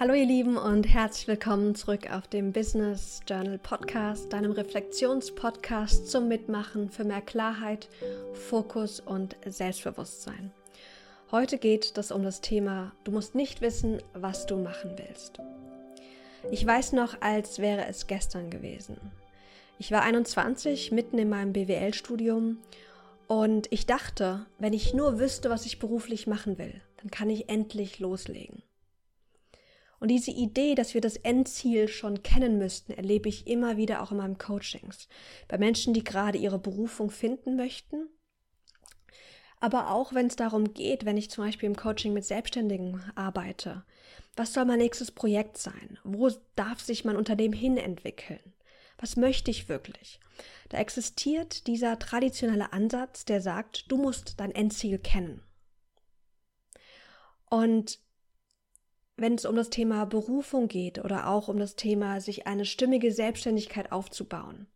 Hallo ihr Lieben und herzlich willkommen zurück auf dem Business Journal Podcast, deinem Reflexionspodcast zum Mitmachen für mehr Klarheit, Fokus und Selbstbewusstsein. Heute geht es um das Thema, du musst nicht wissen, was du machen willst. Ich weiß noch, als wäre es gestern gewesen. Ich war 21, mitten in meinem BWL-Studium und ich dachte, wenn ich nur wüsste, was ich beruflich machen will, dann kann ich endlich loslegen. Und diese Idee, dass wir das Endziel schon kennen müssten, erlebe ich immer wieder auch in meinem Coachings. Bei Menschen, die gerade ihre Berufung finden möchten. Aber auch wenn es darum geht, wenn ich zum Beispiel im Coaching mit Selbstständigen arbeite. Was soll mein nächstes Projekt sein? Wo darf sich mein Unternehmen hinentwickeln? Was möchte ich wirklich? Da existiert dieser traditionelle Ansatz, der sagt, du musst dein Endziel kennen. Und wenn es um das Thema Berufung geht oder auch um das Thema, sich eine stimmige Selbstständigkeit aufzubauen.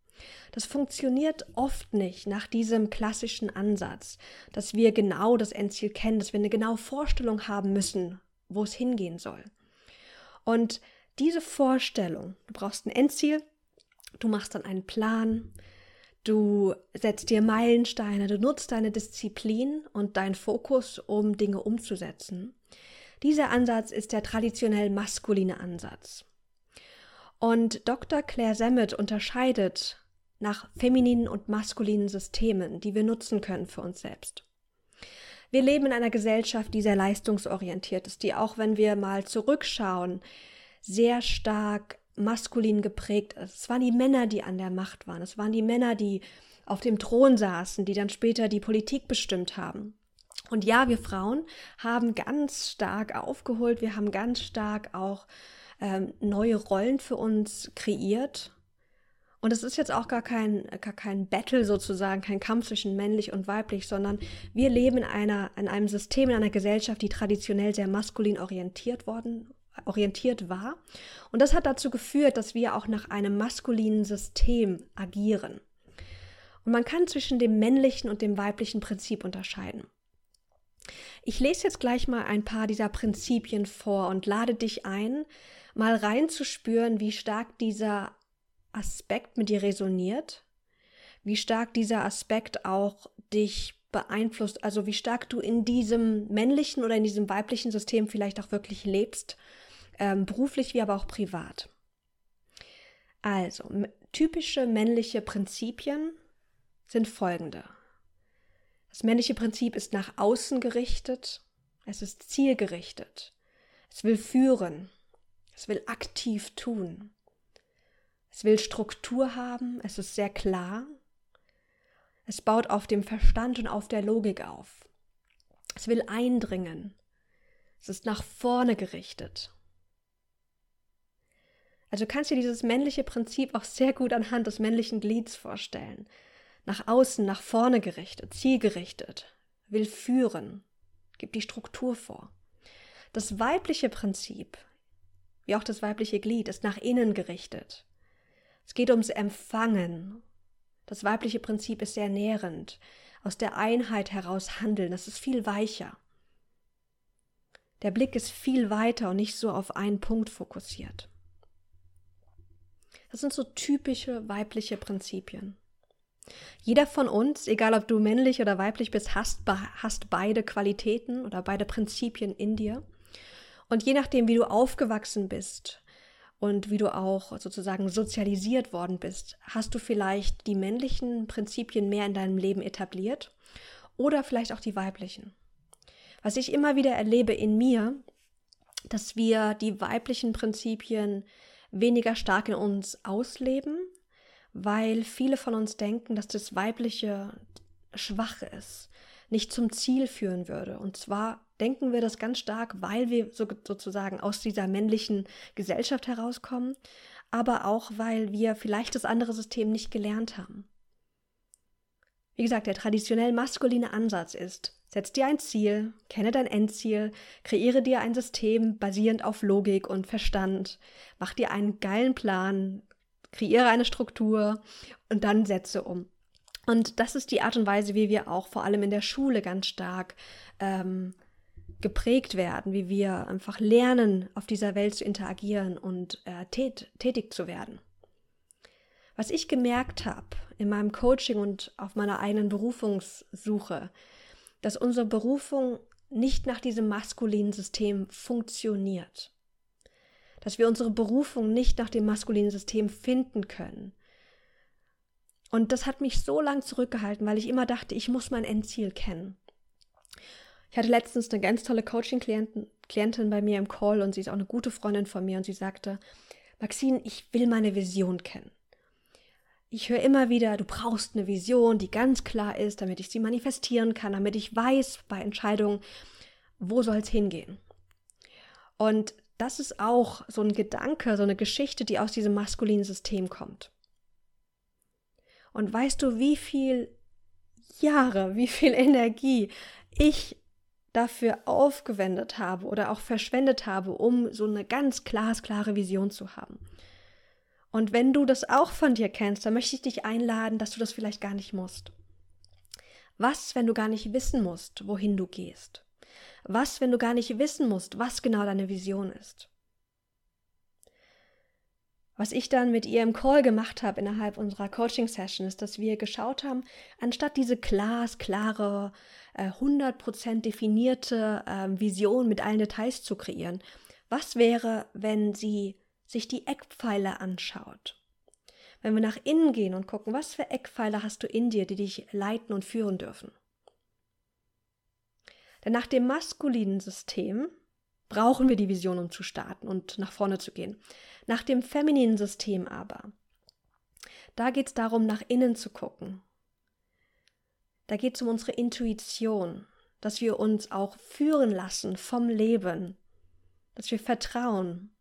Das funktioniert oft nicht nach diesem klassischen Ansatz, dass wir genau das Endziel kennen, dass wir eine genaue Vorstellung haben müssen, wo es hingehen soll. Und diese Vorstellung, du brauchst ein Endziel, du machst dann einen Plan, du setzt dir Meilensteine, du nutzt deine Disziplin und deinen Fokus, um Dinge umzusetzen. Dieser Ansatz ist der traditionell maskuline Ansatz. Und Dr. Claire Semmet unterscheidet nach femininen und maskulinen Systemen, die wir nutzen können für uns selbst. Wir leben in einer Gesellschaft, die sehr leistungsorientiert ist, die auch wenn wir mal zurückschauen, sehr stark maskulin geprägt ist. Es waren die Männer, die an der Macht waren. Es waren die Männer, die auf dem Thron saßen, die dann später die Politik bestimmt haben. Und ja, wir Frauen haben ganz stark aufgeholt, wir haben ganz stark auch ähm, neue Rollen für uns kreiert. Und es ist jetzt auch gar kein, gar kein Battle sozusagen, kein Kampf zwischen männlich und weiblich, sondern wir leben in, einer, in einem System, in einer Gesellschaft, die traditionell sehr maskulin orientiert worden orientiert war. Und das hat dazu geführt, dass wir auch nach einem maskulinen System agieren. Und man kann zwischen dem männlichen und dem weiblichen Prinzip unterscheiden. Ich lese jetzt gleich mal ein paar dieser Prinzipien vor und lade dich ein, mal reinzuspüren, wie stark dieser Aspekt mit dir resoniert, wie stark dieser Aspekt auch dich beeinflusst, also wie stark du in diesem männlichen oder in diesem weiblichen System vielleicht auch wirklich lebst, ähm, beruflich wie aber auch privat. Also, typische männliche Prinzipien sind folgende. Das männliche Prinzip ist nach außen gerichtet, es ist zielgerichtet, es will führen, es will aktiv tun, es will Struktur haben, es ist sehr klar, es baut auf dem Verstand und auf der Logik auf, es will eindringen, es ist nach vorne gerichtet. Also kannst du dir dieses männliche Prinzip auch sehr gut anhand des männlichen Glieds vorstellen nach außen, nach vorne gerichtet, zielgerichtet, will führen, gibt die Struktur vor. Das weibliche Prinzip, wie auch das weibliche Glied, ist nach innen gerichtet. Es geht ums Empfangen. Das weibliche Prinzip ist sehr nährend, aus der Einheit heraus handeln, das ist viel weicher. Der Blick ist viel weiter und nicht so auf einen Punkt fokussiert. Das sind so typische weibliche Prinzipien. Jeder von uns, egal ob du männlich oder weiblich bist, hast, hast beide Qualitäten oder beide Prinzipien in dir. Und je nachdem, wie du aufgewachsen bist und wie du auch sozusagen sozialisiert worden bist, hast du vielleicht die männlichen Prinzipien mehr in deinem Leben etabliert oder vielleicht auch die weiblichen. Was ich immer wieder erlebe in mir, dass wir die weiblichen Prinzipien weniger stark in uns ausleben weil viele von uns denken, dass das Weibliche schwach ist, nicht zum Ziel führen würde. Und zwar denken wir das ganz stark, weil wir so, sozusagen aus dieser männlichen Gesellschaft herauskommen, aber auch, weil wir vielleicht das andere System nicht gelernt haben. Wie gesagt, der traditionell maskuline Ansatz ist, setz dir ein Ziel, kenne dein Endziel, kreiere dir ein System basierend auf Logik und Verstand, mach dir einen geilen Plan, kreiere eine Struktur und dann setze um. Und das ist die Art und Weise, wie wir auch vor allem in der Schule ganz stark ähm, geprägt werden, wie wir einfach lernen, auf dieser Welt zu interagieren und äh, tät tätig zu werden. Was ich gemerkt habe in meinem Coaching und auf meiner eigenen Berufungssuche, dass unsere Berufung nicht nach diesem maskulinen System funktioniert. Dass wir unsere Berufung nicht nach dem maskulinen System finden können. Und das hat mich so lang zurückgehalten, weil ich immer dachte, ich muss mein Endziel kennen. Ich hatte letztens eine ganz tolle Coaching-Klientin bei mir im Call und sie ist auch eine gute Freundin von mir und sie sagte, Maxine, ich will meine Vision kennen. Ich höre immer wieder, du brauchst eine Vision, die ganz klar ist, damit ich sie manifestieren kann, damit ich weiß bei Entscheidungen, wo soll es hingehen. Und das ist auch so ein Gedanke, so eine Geschichte, die aus diesem maskulinen System kommt. Und weißt du, wie viel Jahre, wie viel Energie ich dafür aufgewendet habe oder auch verschwendet habe, um so eine ganz glasklare Vision zu haben. Und wenn du das auch von dir kennst, dann möchte ich dich einladen, dass du das vielleicht gar nicht musst. Was, wenn du gar nicht wissen musst, wohin du gehst? Was, wenn du gar nicht wissen musst, was genau deine Vision ist? Was ich dann mit ihr im Call gemacht habe innerhalb unserer Coaching-Session, ist, dass wir geschaut haben, anstatt diese glasklare, 100% äh, definierte ähm, Vision mit allen Details zu kreieren, was wäre, wenn sie sich die Eckpfeiler anschaut. Wenn wir nach innen gehen und gucken, was für Eckpfeiler hast du in dir, die dich leiten und führen dürfen. Denn nach dem maskulinen System brauchen wir die Vision, um zu starten und nach vorne zu gehen. Nach dem femininen System aber, da geht es darum, nach innen zu gucken. Da geht es um unsere Intuition, dass wir uns auch führen lassen vom Leben, dass wir vertrauen,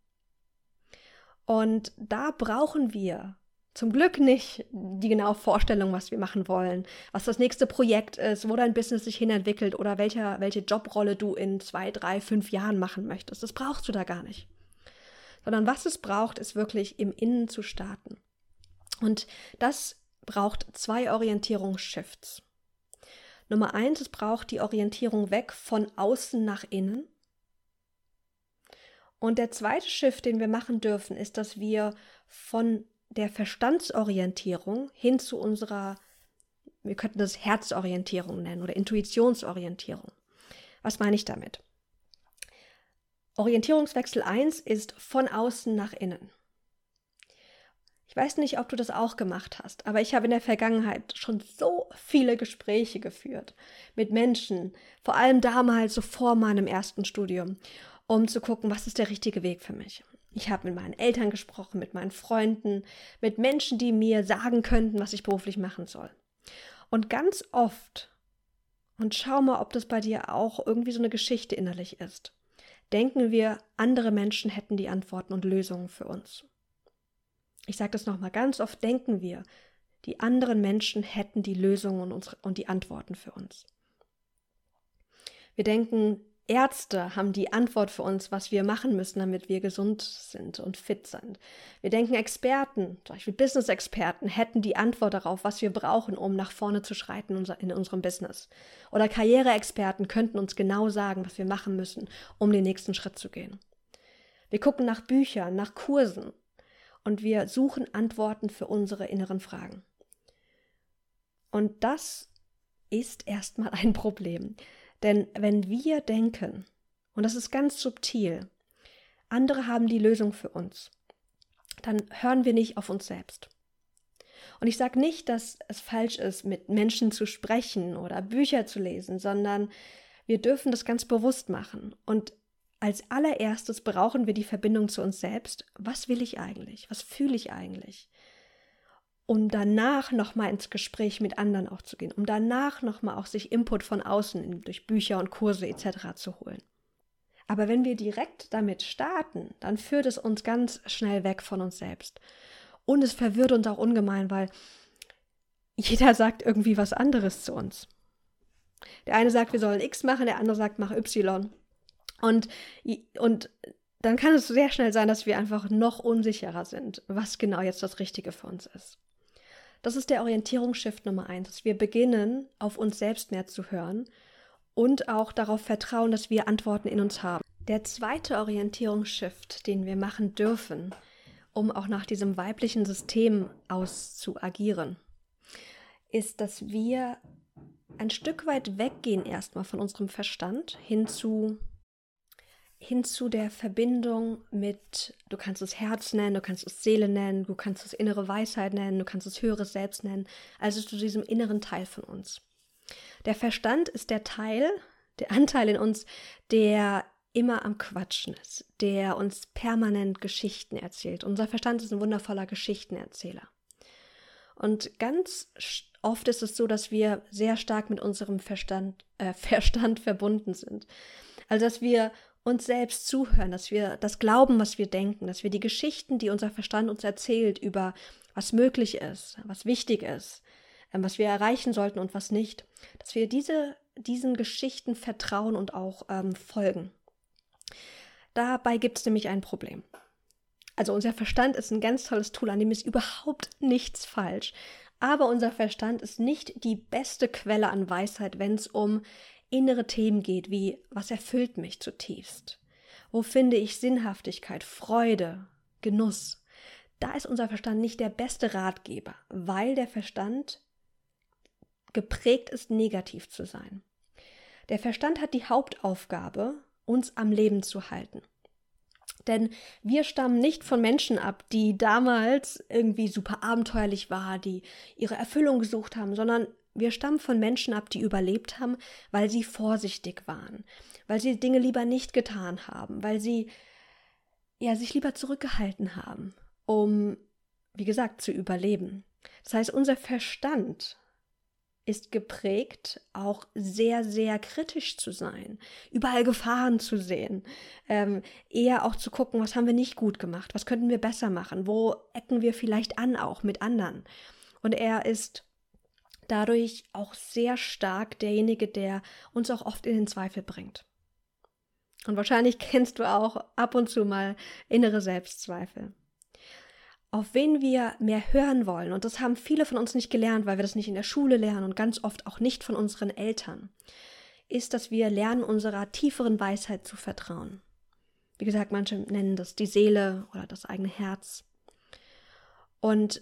und da brauchen wir zum Glück nicht die genaue Vorstellung, was wir machen wollen, was das nächste Projekt ist, wo dein Business sich hinentwickelt oder welcher, welche Jobrolle du in zwei, drei, fünf Jahren machen möchtest. Das brauchst du da gar nicht. Sondern was es braucht, ist wirklich im Innen zu starten. Und das braucht zwei Orientierungsshifts. Nummer eins, es braucht die Orientierung weg von außen nach innen. Und der zweite Shift, den wir machen dürfen, ist, dass wir von der Verstandsorientierung hin zu unserer, wir könnten das Herzorientierung nennen oder Intuitionsorientierung. Was meine ich damit? Orientierungswechsel 1 ist von außen nach innen. Ich weiß nicht, ob du das auch gemacht hast, aber ich habe in der Vergangenheit schon so viele Gespräche geführt mit Menschen, vor allem damals so vor meinem ersten Studium um zu gucken, was ist der richtige Weg für mich. Ich habe mit meinen Eltern gesprochen, mit meinen Freunden, mit Menschen, die mir sagen könnten, was ich beruflich machen soll. Und ganz oft, und schau mal, ob das bei dir auch irgendwie so eine Geschichte innerlich ist, denken wir, andere Menschen hätten die Antworten und Lösungen für uns. Ich sage das nochmal, ganz oft denken wir, die anderen Menschen hätten die Lösungen und die Antworten für uns. Wir denken, Ärzte haben die Antwort für uns, was wir machen müssen, damit wir gesund sind und fit sind. Wir denken, Experten, zum Beispiel Business-Experten, hätten die Antwort darauf, was wir brauchen, um nach vorne zu schreiten in unserem Business. Oder Karriereexperten könnten uns genau sagen, was wir machen müssen, um den nächsten Schritt zu gehen. Wir gucken nach Büchern, nach Kursen und wir suchen Antworten für unsere inneren Fragen. Und das ist erstmal ein Problem. Denn wenn wir denken, und das ist ganz subtil, andere haben die Lösung für uns, dann hören wir nicht auf uns selbst. Und ich sage nicht, dass es falsch ist, mit Menschen zu sprechen oder Bücher zu lesen, sondern wir dürfen das ganz bewusst machen. Und als allererstes brauchen wir die Verbindung zu uns selbst. Was will ich eigentlich? Was fühle ich eigentlich? Um danach nochmal ins Gespräch mit anderen auch zu gehen, um danach nochmal auch sich Input von außen durch Bücher und Kurse etc. zu holen. Aber wenn wir direkt damit starten, dann führt es uns ganz schnell weg von uns selbst. Und es verwirrt uns auch ungemein, weil jeder sagt irgendwie was anderes zu uns. Der eine sagt, wir sollen X machen, der andere sagt, mach Y. Und, und dann kann es sehr schnell sein, dass wir einfach noch unsicherer sind, was genau jetzt das Richtige für uns ist. Das ist der Orientierungsshift Nummer eins, dass wir beginnen, auf uns selbst mehr zu hören und auch darauf vertrauen, dass wir Antworten in uns haben. Der zweite Orientierungsshift, den wir machen dürfen, um auch nach diesem weiblichen System auszuagieren, ist, dass wir ein Stück weit weggehen erstmal von unserem Verstand hin zu hin zu der Verbindung mit, du kannst es Herz nennen, du kannst es Seele nennen, du kannst es innere Weisheit nennen, du kannst es höheres Selbst nennen, also zu diesem inneren Teil von uns. Der Verstand ist der Teil, der Anteil in uns, der immer am Quatschen ist, der uns permanent Geschichten erzählt. Unser Verstand ist ein wundervoller Geschichtenerzähler. Und ganz oft ist es so, dass wir sehr stark mit unserem Verstand, äh, Verstand verbunden sind. Also dass wir uns selbst zuhören, dass wir das glauben, was wir denken, dass wir die Geschichten, die unser Verstand uns erzählt über was möglich ist, was wichtig ist, ähm, was wir erreichen sollten und was nicht, dass wir diese, diesen Geschichten vertrauen und auch ähm, folgen. Dabei gibt es nämlich ein Problem. Also unser Verstand ist ein ganz tolles Tool, an dem ist überhaupt nichts falsch. Aber unser Verstand ist nicht die beste Quelle an Weisheit, wenn es um innere Themen geht, wie was erfüllt mich zutiefst? Wo finde ich Sinnhaftigkeit, Freude, Genuss? Da ist unser Verstand nicht der beste Ratgeber, weil der Verstand geprägt ist, negativ zu sein. Der Verstand hat die Hauptaufgabe, uns am Leben zu halten. Denn wir stammen nicht von Menschen ab, die damals irgendwie super abenteuerlich war, die ihre Erfüllung gesucht haben, sondern wir stammen von Menschen ab, die überlebt haben, weil sie vorsichtig waren, weil sie Dinge lieber nicht getan haben, weil sie ja sich lieber zurückgehalten haben, um wie gesagt zu überleben. Das heißt, unser Verstand ist geprägt, auch sehr, sehr kritisch zu sein, überall Gefahren zu sehen, ähm, eher auch zu gucken, was haben wir nicht gut gemacht, was könnten wir besser machen, wo ecken wir vielleicht an auch mit anderen. Und er ist dadurch auch sehr stark derjenige, der uns auch oft in den Zweifel bringt. Und wahrscheinlich kennst du auch ab und zu mal innere Selbstzweifel auf wen wir mehr hören wollen. Und das haben viele von uns nicht gelernt, weil wir das nicht in der Schule lernen und ganz oft auch nicht von unseren Eltern, ist, dass wir lernen, unserer tieferen Weisheit zu vertrauen. Wie gesagt, manche nennen das die Seele oder das eigene Herz. Und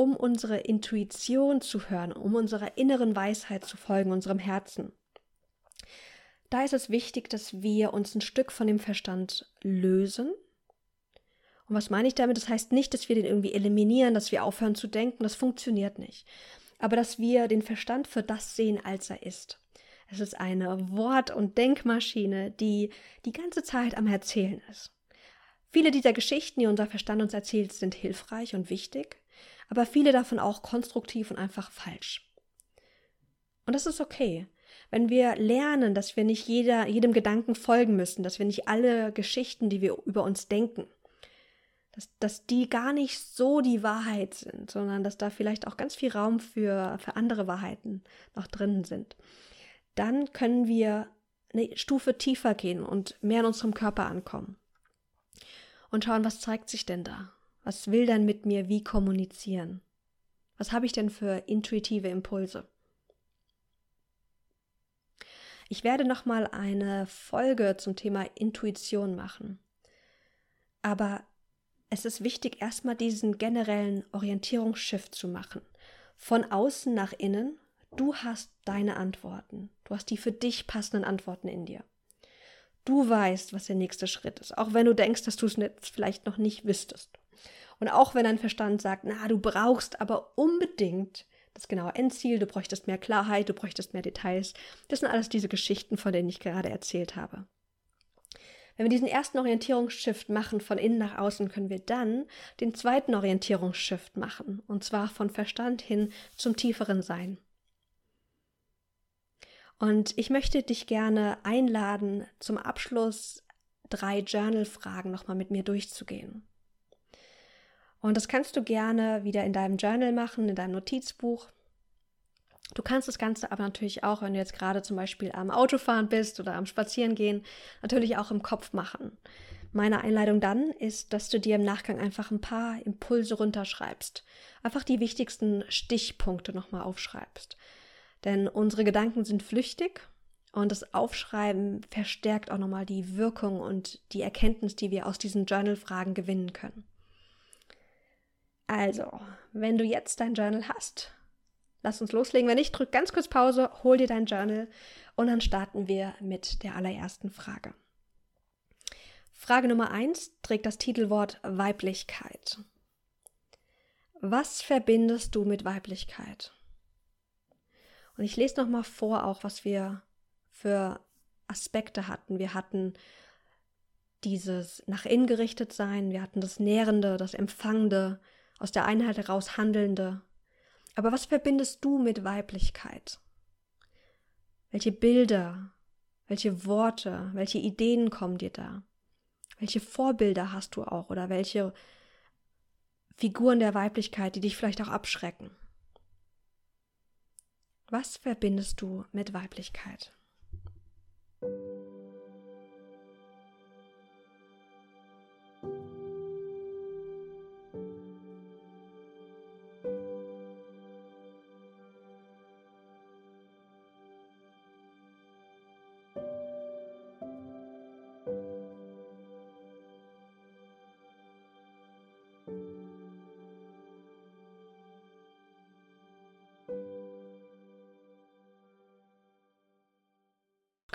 um unsere Intuition zu hören, um unserer inneren Weisheit zu folgen, unserem Herzen, da ist es wichtig, dass wir uns ein Stück von dem Verstand lösen und was meine ich damit? Das heißt nicht, dass wir den irgendwie eliminieren, dass wir aufhören zu denken, das funktioniert nicht. Aber dass wir den Verstand für das sehen, als er ist. Es ist eine Wort- und Denkmaschine, die die ganze Zeit am Erzählen ist. Viele dieser Geschichten, die unser Verstand uns erzählt, sind hilfreich und wichtig, aber viele davon auch konstruktiv und einfach falsch. Und das ist okay. Wenn wir lernen, dass wir nicht jeder, jedem Gedanken folgen müssen, dass wir nicht alle Geschichten, die wir über uns denken, dass, dass die gar nicht so die Wahrheit sind, sondern dass da vielleicht auch ganz viel Raum für, für andere Wahrheiten noch drin sind. Dann können wir eine Stufe tiefer gehen und mehr in unserem Körper ankommen. Und schauen, was zeigt sich denn da? Was will denn mit mir wie kommunizieren? Was habe ich denn für intuitive Impulse? Ich werde noch mal eine Folge zum Thema Intuition machen. Aber es ist wichtig, erstmal diesen generellen Orientierungsschiff zu machen. Von außen nach innen, du hast deine Antworten. Du hast die für dich passenden Antworten in dir. Du weißt, was der nächste Schritt ist, auch wenn du denkst, dass du es vielleicht noch nicht wüsstest. Und auch wenn dein Verstand sagt, na, du brauchst aber unbedingt das genaue Endziel, du bräuchtest mehr Klarheit, du bräuchtest mehr Details. Das sind alles diese Geschichten, von denen ich gerade erzählt habe. Wenn wir diesen ersten Orientierungsshift machen von innen nach außen, können wir dann den zweiten Orientierungsshift machen, und zwar von Verstand hin zum tieferen Sein. Und ich möchte dich gerne einladen, zum Abschluss drei Journal-Fragen nochmal mit mir durchzugehen. Und das kannst du gerne wieder in deinem Journal machen, in deinem Notizbuch. Du kannst das Ganze aber natürlich auch, wenn du jetzt gerade zum Beispiel am Autofahren bist oder am Spazierengehen, natürlich auch im Kopf machen. Meine Einleitung dann ist, dass du dir im Nachgang einfach ein paar Impulse runterschreibst. Einfach die wichtigsten Stichpunkte nochmal aufschreibst. Denn unsere Gedanken sind flüchtig Und das Aufschreiben verstärkt auch nochmal die Wirkung und die Erkenntnis, die wir aus diesen Journal-Fragen gewinnen können. Also, wenn du jetzt dein Journal hast, lass uns loslegen. Wenn nicht, drück ganz kurz Pause, hol dir dein Journal und dann starten wir mit der allerersten Frage. Frage Nummer 1 trägt das Titelwort Weiblichkeit. Was verbindest du mit Weiblichkeit? Und ich lese nochmal vor, auch was wir für Aspekte hatten. Wir hatten dieses nach innen gerichtet sein, wir hatten das Nährende, das Empfangende, aus der Einheit heraus Handelnde. Aber was verbindest du mit Weiblichkeit? Welche Bilder, welche Worte, welche Ideen kommen dir da? Welche Vorbilder hast du auch oder welche Figuren der Weiblichkeit, die dich vielleicht auch abschrecken? Was verbindest du mit Weiblichkeit?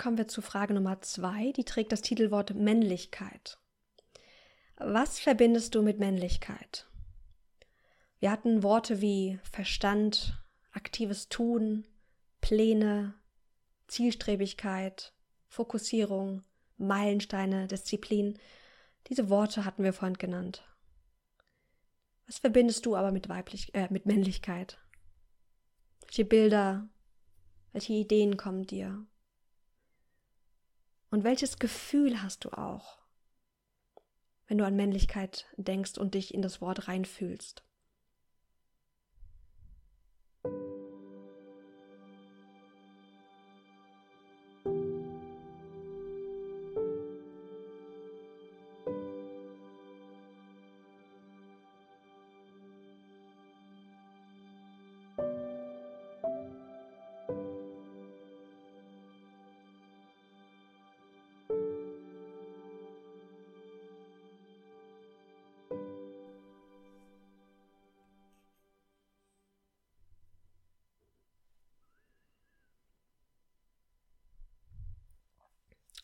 Kommen wir zu Frage Nummer zwei, die trägt das Titelwort Männlichkeit. Was verbindest du mit Männlichkeit? Wir hatten Worte wie Verstand, aktives Tun, Pläne, Zielstrebigkeit, Fokussierung, Meilensteine, Disziplin. Diese Worte hatten wir vorhin genannt. Was verbindest du aber mit, Weiblich äh, mit Männlichkeit? Welche Bilder, welche Ideen kommen dir? Und welches Gefühl hast du auch, wenn du an Männlichkeit denkst und dich in das Wort reinfühlst?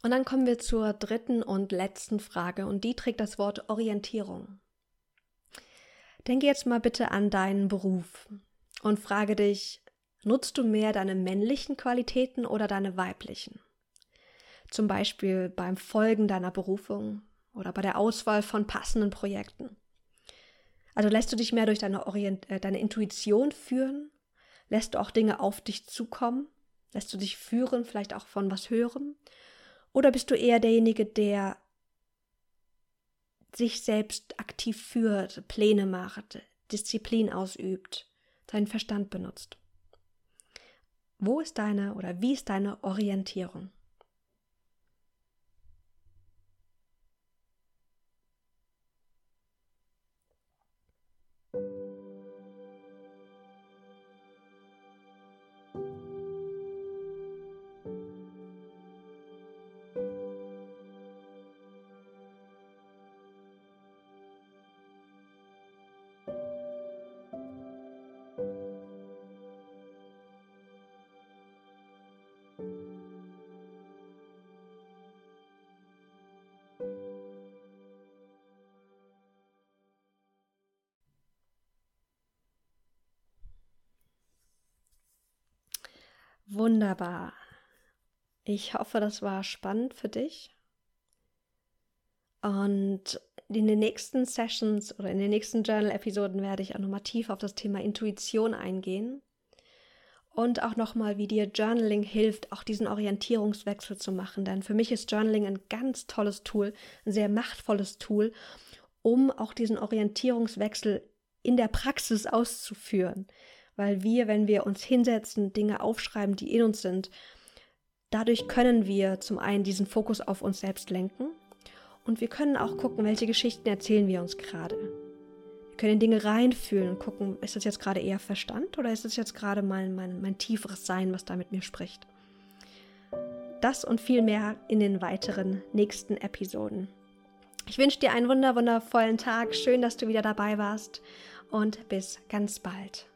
Und dann kommen wir zur dritten und letzten Frage und die trägt das Wort Orientierung. Denke jetzt mal bitte an deinen Beruf und frage dich, nutzt du mehr deine männlichen Qualitäten oder deine weiblichen? Zum Beispiel beim Folgen deiner Berufung oder bei der Auswahl von passenden Projekten. Also lässt du dich mehr durch deine, Orient äh, deine Intuition führen? Lässt du auch Dinge auf dich zukommen? Lässt du dich führen, vielleicht auch von was hören? Oder bist du eher derjenige, der sich selbst aktiv führt, Pläne macht, Disziplin ausübt, seinen Verstand benutzt? Wo ist deine oder wie ist deine Orientierung? Wunderbar. Ich hoffe, das war spannend für dich. Und in den nächsten Sessions oder in den nächsten Journal-Episoden werde ich auch nochmal tief auf das Thema Intuition eingehen und auch nochmal, wie dir Journaling hilft, auch diesen Orientierungswechsel zu machen. Denn für mich ist Journaling ein ganz tolles Tool, ein sehr machtvolles Tool, um auch diesen Orientierungswechsel in der Praxis auszuführen weil wir, wenn wir uns hinsetzen, Dinge aufschreiben, die in uns sind, dadurch können wir zum einen diesen Fokus auf uns selbst lenken und wir können auch gucken, welche Geschichten erzählen wir uns gerade. Wir können in Dinge reinfühlen und gucken, ist das jetzt gerade eher Verstand oder ist das jetzt gerade mein, mein, mein tieferes Sein, was da mit mir spricht. das und viel mehr in den weiteren nächsten Episoden. Ich wünsche dir einen wunder wundervollen Tag. Schön, dass du wieder dabei warst und bis ganz bald.